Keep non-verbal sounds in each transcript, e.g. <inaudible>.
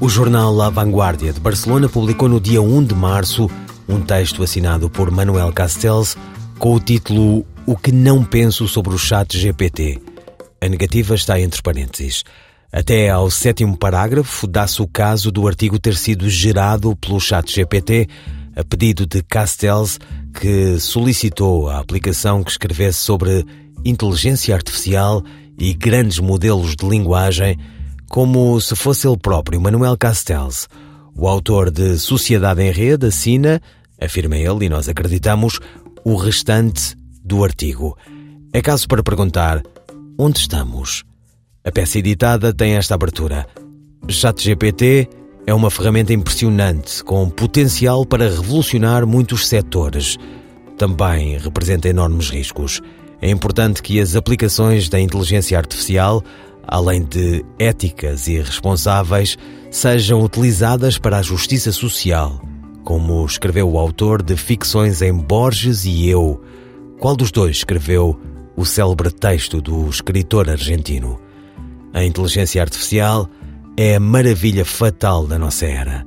O jornal La Vanguardia de Barcelona publicou no dia 1 de março um texto assinado por Manuel Castells com o título O que não penso sobre o chat GPT. A negativa está entre parênteses. Até ao sétimo parágrafo dá-se o caso do artigo ter sido gerado pelo chat GPT a pedido de Castells, que solicitou a aplicação que escrevesse sobre inteligência artificial e grandes modelos de linguagem como se fosse ele próprio, Manuel Castells. O autor de Sociedade em Rede assina, afirma ele, e nós acreditamos, o restante do artigo. É caso para perguntar: onde estamos? A peça editada tem esta abertura. ChatGPT é uma ferramenta impressionante, com potencial para revolucionar muitos setores. Também representa enormes riscos. É importante que as aplicações da inteligência artificial além de éticas e responsáveis, sejam utilizadas para a justiça social, como escreveu o autor de ficções em Borges e Eu. Qual dos dois escreveu o célebre texto do escritor argentino? A inteligência artificial é a maravilha fatal da nossa era.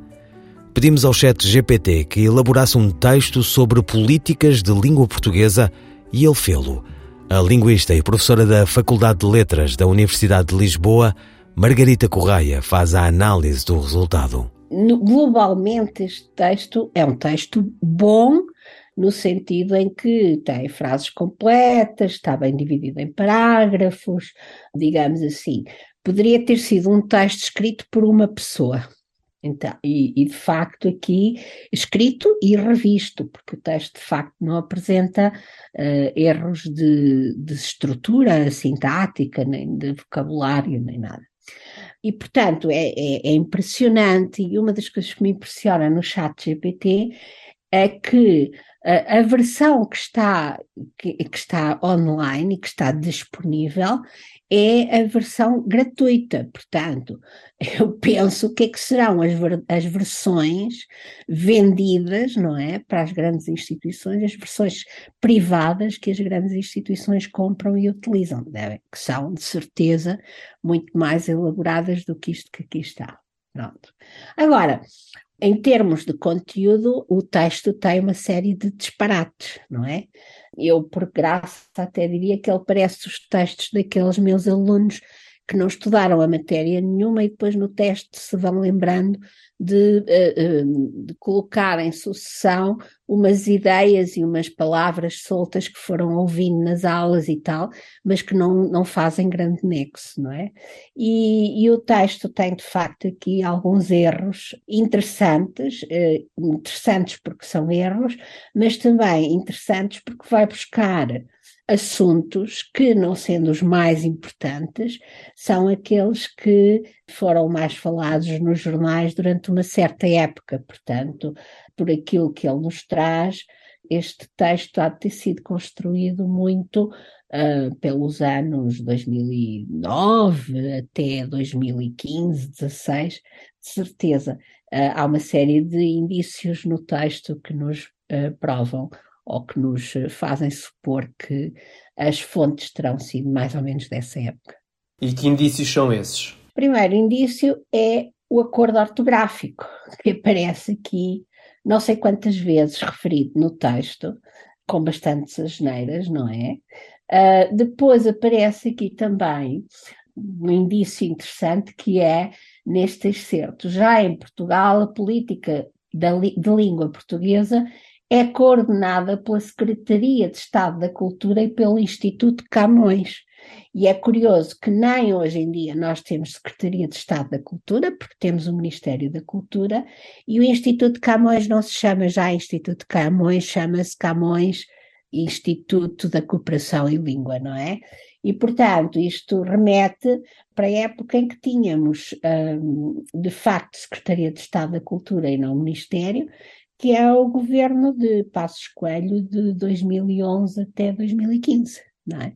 Pedimos ao chat GPT que elaborasse um texto sobre políticas de língua portuguesa e ele fê-lo a linguista e professora da Faculdade de Letras da Universidade de Lisboa, Margarita Correia, faz a análise do resultado. Globalmente, este texto é um texto bom, no sentido em que tem frases completas, está bem dividido em parágrafos, digamos assim. Poderia ter sido um texto escrito por uma pessoa, então, e, e, de facto aqui escrito e revisto, porque o texto de facto não apresenta uh, erros de, de, estrutura sintática, nem de vocabulário, nem nada. E portanto é, é, é impressionante, e uma das coisas que me impressiona no chat GPT é que a, versão que está, que, que está online e que está disponível é a versão gratuita. Portanto, <laughs> eu penso o que é que serão as, as versões vendidas, não é, para as grandes instituições, as versões privadas que as grandes instituições compram e utilizam, que são, de certeza, muito mais elaboradas do que isto que aqui está. Pronto. Agora, em termos de conteúdo, o texto tem uma série de disparates, não é? Eu, por graça, até diria que ele parece os textos daqueles meus alunos que não estudaram a matéria nenhuma e depois no teste se vão lembrando de, uh, de, colocar em sucessão umas ideias e umas palavras soltas que foram ouvindo nas aulas e tal, mas que não, não fazem grande nexo, não é? E, e o texto tem de facto aqui alguns erros interessantes, uh, interessantes porque são erros, mas também interessantes porque vai buscar assuntos que, não sendo os mais importantes, são aqueles que foram mais falados nos jornais durante uma certa época. Portanto, por aquilo que ele nos traz, este texto há de ter sido construído muito uh, pelos anos 2009 até 2015, 16, de certeza. Uh, há uma série de indícios no texto que nos uh, provam ou que nos fazem supor que as fontes terão sido mais ou menos dessa época. E que indícios são esses? O primeiro indício é o acordo ortográfico, <laughs> que aparece aqui não sei quantas vezes referido no texto, com bastantes asneiras, não é? Uh, depois aparece aqui também um indício interessante que é neste excerto. Já em Portugal, a política da, de língua portuguesa é coordenada pela Secretaria de Estado da Cultura e pelo Instituto Camões. E é curioso que nem hoje em dia nós temos Secretaria de Estado da Cultura, porque temos o Ministério da Cultura, e o Instituto Camões não se chama já Instituto Camões, chama-se Camões Instituto da Cooperação e Língua, não é? E, portanto, isto remete para a época em que tínhamos, um, de facto, Secretaria de Estado da Cultura e não Ministério, que é o governo de Passos Coelho de 2011 até 2015, não é?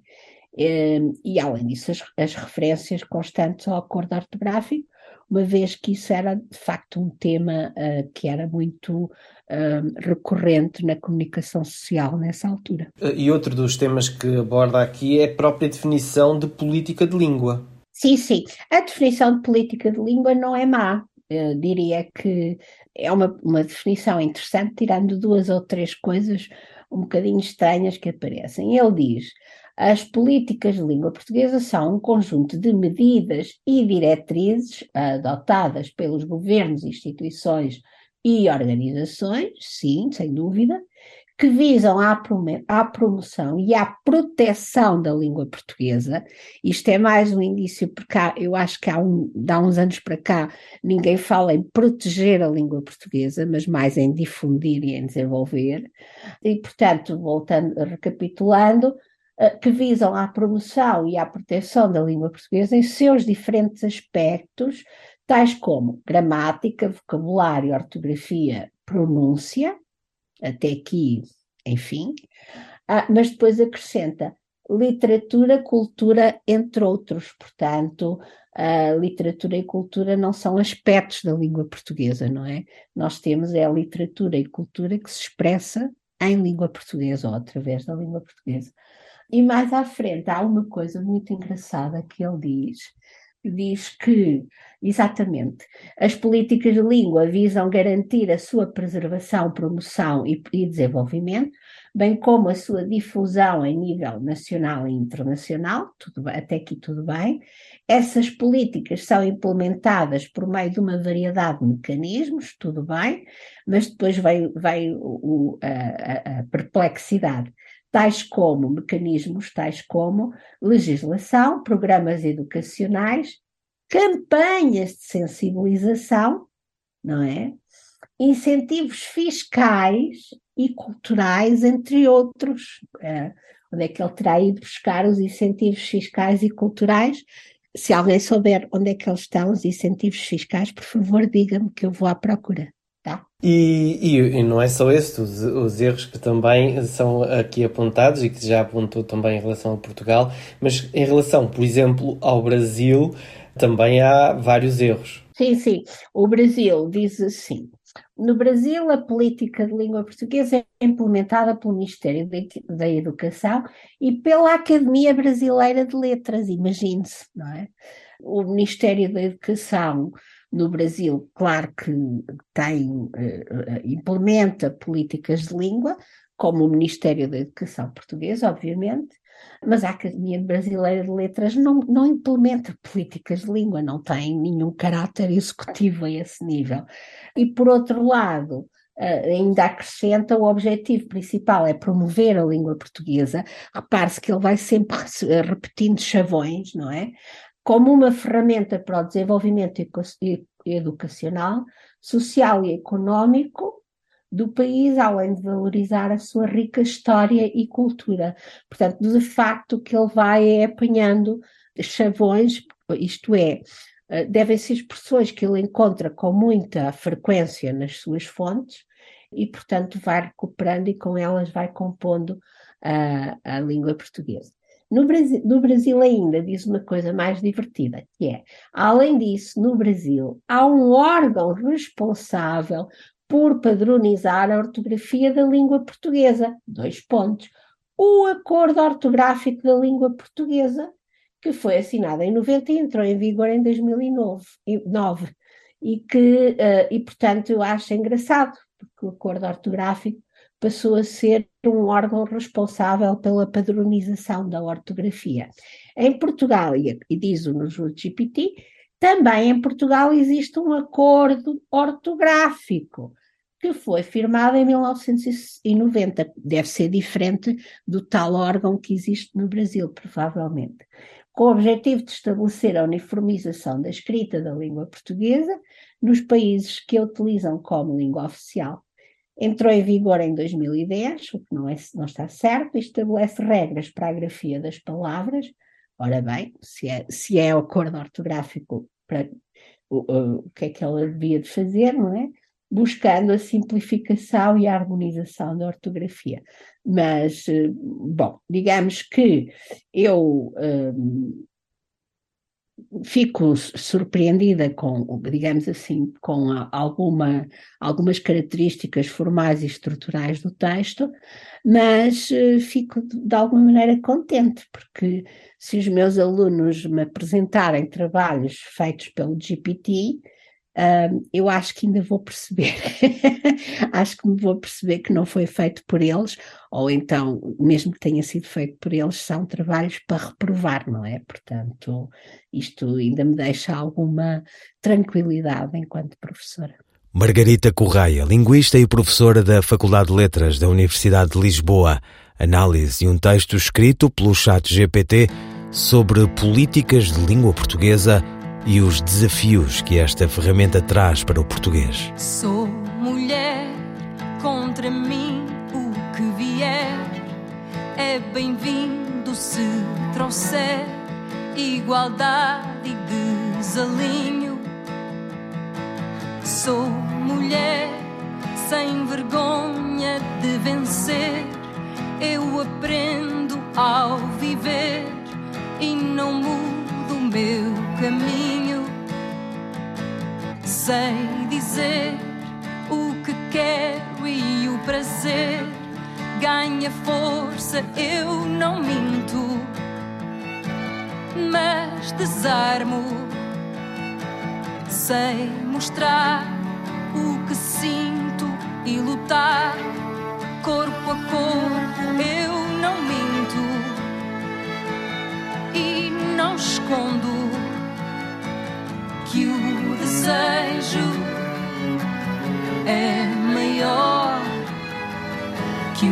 E, e além disso, as, as referências constantes ao acordo ortográfico, uma vez que isso era de facto um tema uh, que era muito uh, recorrente na comunicação social nessa altura. E outro dos temas que aborda aqui é a própria definição de política de língua. Sim, sim. A definição de política de língua não é má. Eu diria que é uma, uma definição interessante, tirando duas ou três coisas um bocadinho estranhas que aparecem. Ele diz: as políticas de língua portuguesa são um conjunto de medidas e diretrizes adotadas pelos governos, instituições e organizações, sim, sem dúvida, que visam à, promoção e à proteção da língua portuguesa. Isto é mais um indício, porque há, eu acho que há, um, há uns anos para cá ninguém fala em proteger a língua portuguesa, mas mais em difundir e em desenvolver. E, portanto, voltando, recapitulando, eh, que visam à promoção e à proteção da língua portuguesa em seus diferentes aspectos, tais como gramática, vocabulário, ortografia, pronúncia, até aqui, enfim, ah, mas depois acrescenta literatura, cultura, entre outros. Portanto, a literatura e cultura não são aspectos da língua portuguesa, não é? Nós temos é a literatura e cultura que se expressa em língua portuguesa ou através da língua portuguesa. E mais à frente há uma coisa muito engraçada que ele diz, diz que, exatamente, as políticas de língua visam garantir a sua preservação, promoção e, e, desenvolvimento, bem como a sua difusão em nível nacional e internacional, tudo, até aqui tudo bem. Essas políticas são implementadas por meio de uma variedade de mecanismos, tudo bem, mas depois vem, vem a, a perplexidade tais como mecanismos, tais como legislação, programas educacionais, campanhas de sensibilização, não é? Incentivos fiscais e culturais, entre outros. É, onde é que ele terá ido buscar os incentivos fiscais e culturais? Se alguém souber onde é que eles estão, os incentivos fiscais, por favor, diga-me que eu vou à procura. E, e, e, não é só este, os, os, erros que também são aqui apontados e que já apontou também em relação a Portugal, mas em relação, por exemplo, ao Brasil, também há vários erros. Sim, sim. O Brasil diz assim: no Brasil, a política de língua portuguesa é implementada pelo Ministério da Educação e pela Academia Brasileira de Letras, imagine-se, não é? O Ministério da Educação no Brasil, claro que tem, eh, eh, implementa políticas de língua, como o Ministério da Educação Portuguesa, obviamente, mas a Academia Brasileira de Letras não, não implementa políticas de língua, não tem nenhum caráter executivo a esse nível. E, por outro lado, Uh, ainda acrescenta o objetivo principal é promover a língua portuguesa. Repare-se que ele vai sempre <laughs> repetindo chavões, não é? Como uma ferramenta para o desenvolvimento educacional, social e económico do país, além de valorizar a sua rica história e cultura. Portanto, de facto, o que ele vai é apanhando chavões, isto é, eh, devem ser expressões que ele encontra com muita frequência nas suas fontes e, portanto, vai recuperando e com elas vai compondo a, a língua portuguesa. No Brasil, no Brasil ainda diz uma coisa mais divertida, que é, além disso, no Brasil há um órgão responsável por padronizar a ortografia da língua portuguesa. Dois pontos. O Acordo Ortográfico da Língua Portuguesa, que foi assinado em 90 e entrou em vigor em 2009. E que, uh, e portanto, eu acho engraçado, porque o Acordo Ortográfico passou a ser um órgão responsável pela padronização da ortografia. Em Portugal, e diz-o no GPT, também em Portugal existe um acordo ortográfico que foi firmado em 1990. Deve ser diferente do tal órgão que existe no Brasil, provavelmente. Com o objetivo de estabelecer a uniformização da escrita da língua portuguesa nos países que a utilizam como língua oficial entrou em vigor em 2010, o que não, é, não está certo, e estabelece regras para a grafia das palavras, Ora bem, se é, se é acordo ortográfico, para, o, o, que é que ela devia de fazer, não é? Buscando a simplificação e a harmonização da ortografia. Mas, eh, bom, digamos que eu um, fico surpreendida com, digamos assim, com alguma, algumas características formais e estruturais do texto, mas uh, fico de alguma maneira contente, porque se os meus alunos me apresentarem trabalhos feitos pelo GPT, Uh, eu acho que ainda vou perceber, <laughs> acho que me vou perceber que não foi feito por eles, ou então, mesmo que tenha sido feito por eles, são trabalhos para reprovar, não é? Portanto, isto ainda me deixa alguma tranquilidade enquanto professora. Margarita Correia, linguista e professora da Faculdade de Letras da Universidade de Lisboa, análise de um texto escrito pelo chat GPT sobre políticas de língua portuguesa e os desafios que esta ferramenta traz para o português. Sou mulher, contra mim o que vier é bem-vindo se trouxer igualdade e desalinho. Sou mulher sem vergonha de vencer, eu aprendo ao viver e não mudo meu caminho. Sei dizer o que quero e o prazer ganha força, eu não minto, mas desarmo. Sei mostrar o que sinto e lutar corpo a corpo, eu desejo é maior que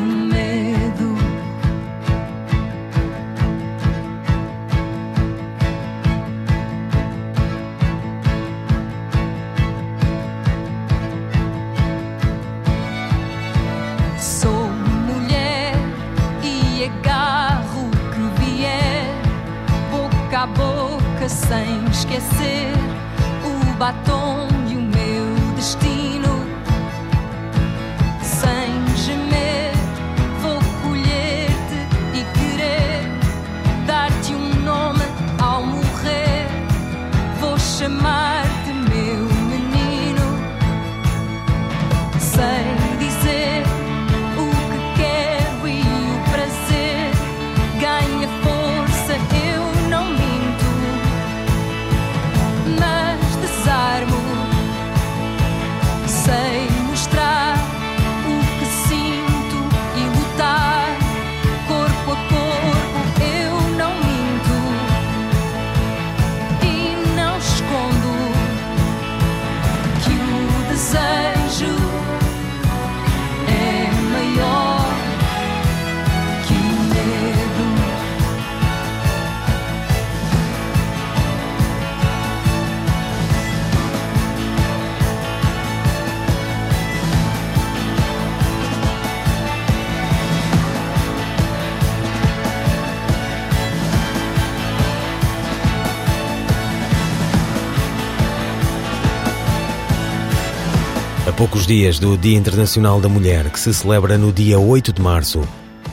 poucos dias do Dia Internacional da Mulher, que se celebra no dia 8 de março,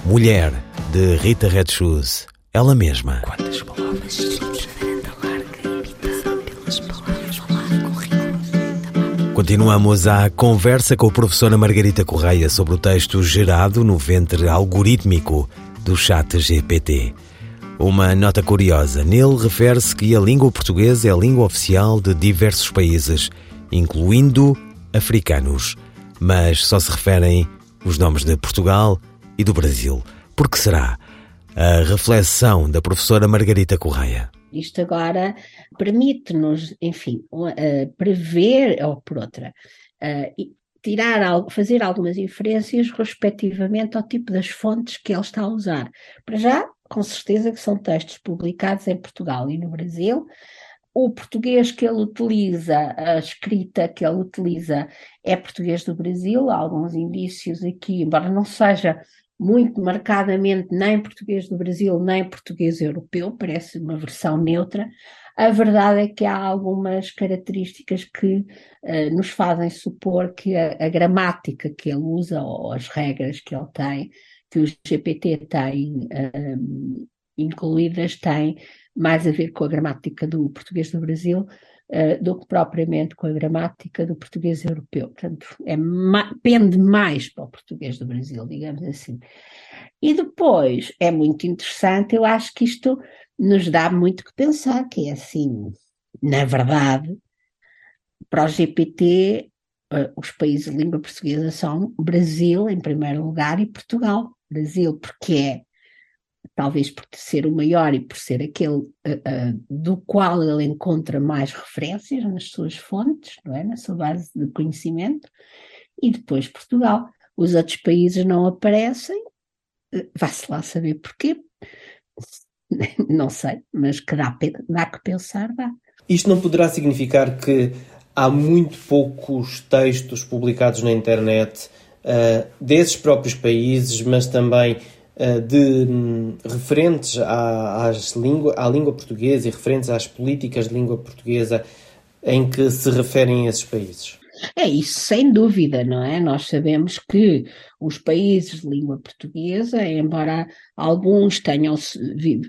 Mulher, de Rita Red Shoes, ela mesma. Quantas palavras? Continuamos a conversa com a professora Margarita Correia sobre o texto gerado no ventre algorítmico do chat GPT. Uma nota curiosa, nele refere-se que a língua portuguesa é a língua oficial de diversos países, incluindo africanos, mas só se referem os nomes de Portugal e do Brasil. Por que será? A reflexão da professora Margarita Correia. Isto agora permite-nos, enfim, uh, prever, ou por outra, uh, tirar, fazer algumas inferências respectivamente ao tipo das fontes que ele está a usar. Para já, com certeza que são textos publicados em Portugal e no Brasil. O português que ele utiliza, a escrita que ele utiliza é português do Brasil, há alguns indícios aqui, embora não seja muito marcadamente nem português do Brasil, nem português europeu, parece uma versão neutra. A verdade é que há algumas características que uh, nos fazem supor que a, a, gramática que ele usa ou as regras que ele tem, que o GPT tem uh, incluídas, têm mais a ver com a gramática do português do Brasil uh, do que propriamente com a gramática do português europeu. Portanto, é ma pende mais para o português do Brasil, digamos assim. E depois, é muito interessante, eu acho que isto nos dá muito que pensar, que é assim, na verdade, para o GPT, uh, eh, os países de língua portuguesa são Brasil, em primeiro lugar, e Portugal. Brasil, porque é talvez por ser o maior e por ser aquele uh, uh, do qual ele encontra mais referências nas suas fontes, não é? na sua base de conhecimento, e depois Portugal. Os outros países não aparecem, uh, vai-se lá saber porquê, <laughs> não sei, mas que dá, dá que pensar, dá. Isto não poderá significar que há muito poucos textos publicados na internet desses próprios países, mas também de um, referentes à, às língua, à língua portuguesa e referentes às políticas de língua portuguesa em que se referem esses países? É isso, sem dúvida, não é? Nós sabemos que os países de língua portuguesa, embora alguns tenham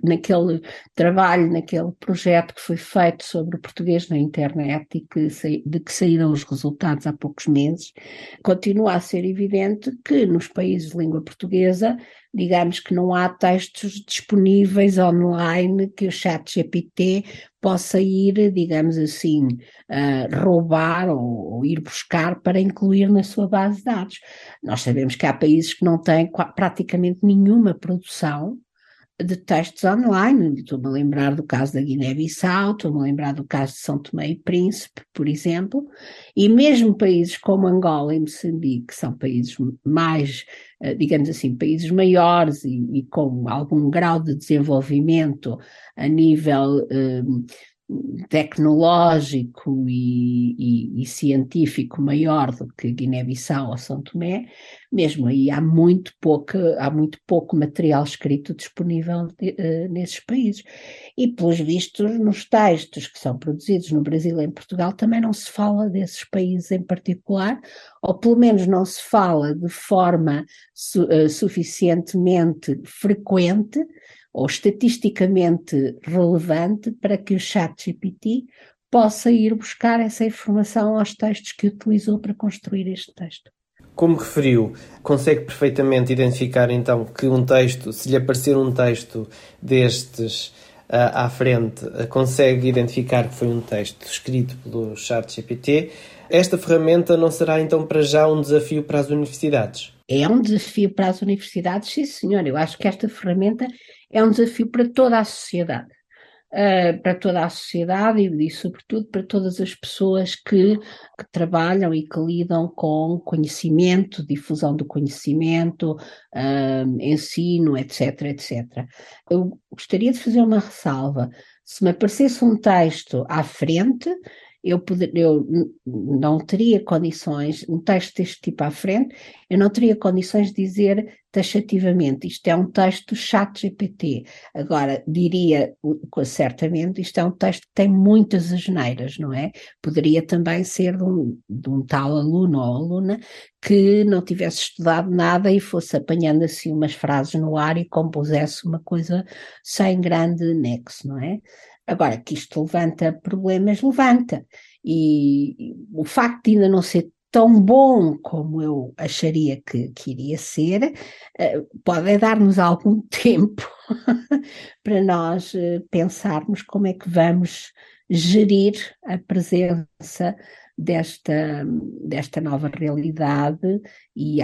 naquele trabalho, naquele projeto que foi feito sobre o português na internet e que, de que saíram os resultados há poucos meses, continua a ser evidente que nos países de língua portuguesa digamos que não há textos disponíveis online que o chat GPT possa ir, digamos assim, uh, roubar ou, ou, ir buscar para incluir na sua base de dados. Nós sabemos que há países que não têm praticamente nenhuma produção de textos online. Estou-me a lembrar do caso da Guiné-Bissau, estou-me a lembrar do caso de São Tomé e Príncipe, por exemplo, e mesmo países como Angola e Moçambique, que são países mais, eh, digamos assim, países maiores e, e com algum grau de desenvolvimento a nível um, tecnológico e, e, e, científico maior do que Guiné-Bissau ou São Tomé, mesmo aí há muito pouco, há muito pouco material escrito disponível uh, nesses países. E, pelos vistos, nos textos que são produzidos no Brasil e em Portugal também não se fala desses países em particular, ou pelo menos não se fala de forma su, uh, suficientemente frequente ou estatisticamente relevante para que o chat GPT possa ir buscar essa informação aos textos que utilizou para construir este texto. Como referiu, consegue perfeitamente identificar então que um texto, se lhe aparecer um texto destes uh, à frente, uh, consegue identificar que foi um texto escrito pelo ChatGPT. Esta ferramenta não será então para já um desafio para as universidades? É um desafio para as universidades, sim senhor. Eu acho que esta ferramenta é um desafio para toda a sociedade. Uh, para toda a sociedade e, e, sobretudo, para todas as pessoas que, que, trabalham e que lidam com conhecimento, difusão do conhecimento, uh, ensino, etc, etc. Eu gostaria de fazer uma ressalva. Se me aparecesse um texto à frente, eu, poder, eu não teria condições, um texto deste tipo à frente, eu não teria condições de dizer taxativamente, isto é um texto chat GPT. Agora, diria certamente, isto é um texto que tem muitas asneiras, não é? Poderia também ser de um, de um tal aluno ou aluna que não tivesse estudado nada e fosse apanhando assim umas frases no ar e compusesse uma coisa sem grande nexo, não é? Agora, que isto levanta problemas, levanta. E, o facto de ainda não ser tão bom como eu acharia que, que iria ser, uh, pode dar-nos algum <laughs> tempo para nós uh, pensarmos como é que vamos gerir a presença desta, desta nova realidade e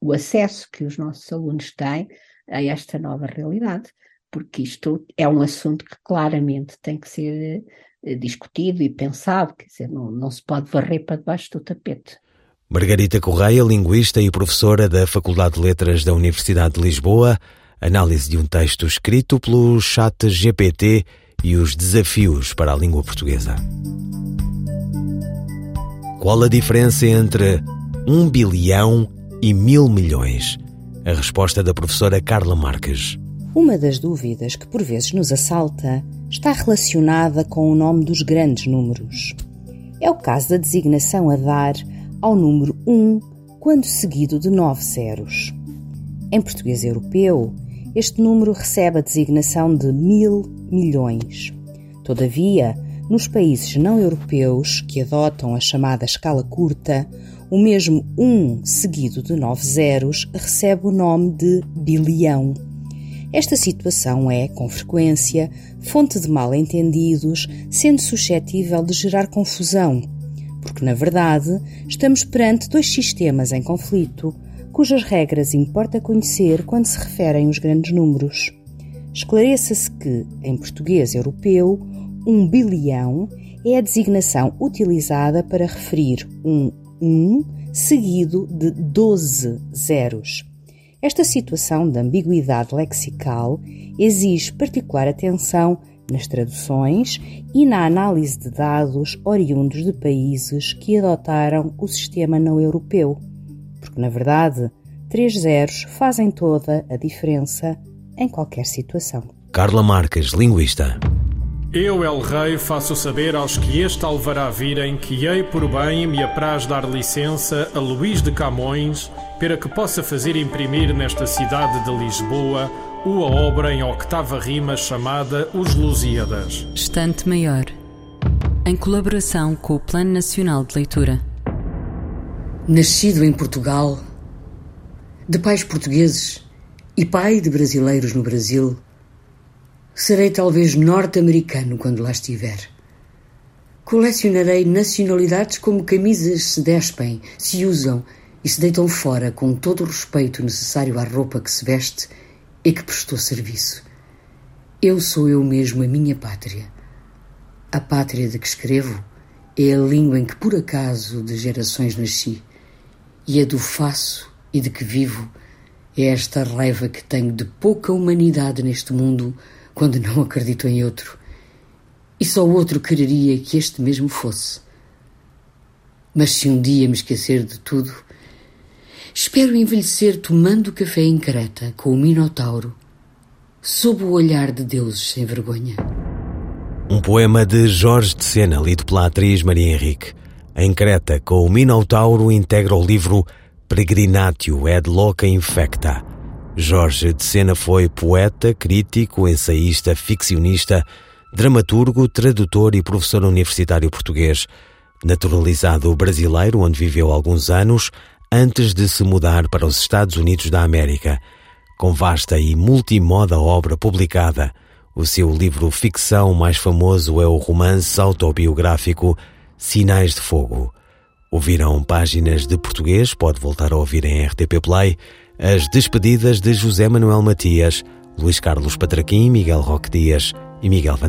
o acesso que os nossos alunos têm a esta nova realidade porque isto é um assunto que claramente tem que ser eh, discutido e pensado, quer dizer, não, não se pode varrer para debaixo do tapete. Margarita Correia, linguista e professora da Faculdade de Letras da Universidade de Lisboa, análise de um texto escrito pelo chat GPT e os desafios para a língua portuguesa. Qual a diferença entre um bilhão e mil milhões? A resposta da professora Carla Marques. Uma das dúvidas que por vezes nos assalta está relacionada com o nome dos grandes números. É o caso da designação a dar ao número 1 quando seguido de nove zeros. Em português europeu, este número recebe a designação de mil milhões. Todavia, nos países não europeus que adotam a chamada escala curta, o mesmo 1 seguido de nove zeros recebe o nome de bilhão. Esta situação é, com frequência, fonte de mal-entendidos, sendo suscetível de gerar confusão, porque, na verdade, estamos perante dois sistemas em conflito, cujas regras importa conhecer quando se referem os grandes números. Esclareça-se que, em português europeu, um bilhão é a designação utilizada para referir um 1 seguido de 12 zeros. Esta situação de ambiguidade lexical exige particular atenção nas traduções e na análise de dados oriundos de países que adotaram o sistema não europeu, porque, na verdade, três zeros fazem toda a diferença em qualquer situação. Carla Marques, linguista. Eu, El Rei, faço saber aos que este alvará virem que hei por bem me apraz dar licença a Luís de Camões para que possa fazer imprimir nesta cidade de Lisboa uma obra em octava rima chamada Os Lusíadas. Estante Maior, em colaboração com o Plano Nacional de Leitura. Nascido em Portugal, de pais portugueses e pai de brasileiros no Brasil, Serei talvez norte-americano quando lá estiver. Colecionarei nacionalidades como camisas se despem, se usam e se deitam fora com todo o respeito necessário à roupa que se veste e que prestou serviço. Eu sou eu mesmo a minha pátria. A pátria de que escrevo é a língua em que por acaso de gerações nasci, e a do faço e de que vivo é esta raiva que tenho de pouca humanidade neste mundo quando não acredito em outro. E só o outro quereria que este mesmo fosse. Mas se um dia me esquecer de tudo, espero envelhecer tomando café em Creta com o Minotauro, sob o olhar de deuses sem vergonha. Um poema de Jorge de Sena, lido pela atriz Maria Henrique. Em Creta, com o Minotauro, integra o livro Peregrinatio et Loca Infecta, Jorge de Sena foi poeta, crítico, ensaísta, ficcionista, dramaturgo, tradutor e professor universitário português. Naturalizado brasileiro, onde viveu alguns anos, antes de se mudar para os Estados Unidos da América. Com vasta e multimoda obra publicada, o seu livro ficção mais famoso é o romance autobiográfico Sinais de Fogo. Ouviram páginas de português, pode voltar a ouvir em RTP Play as despedidas de José Manuel Matias, Luís Carlos Patraquim, Miguel Roque Dias e Miguel van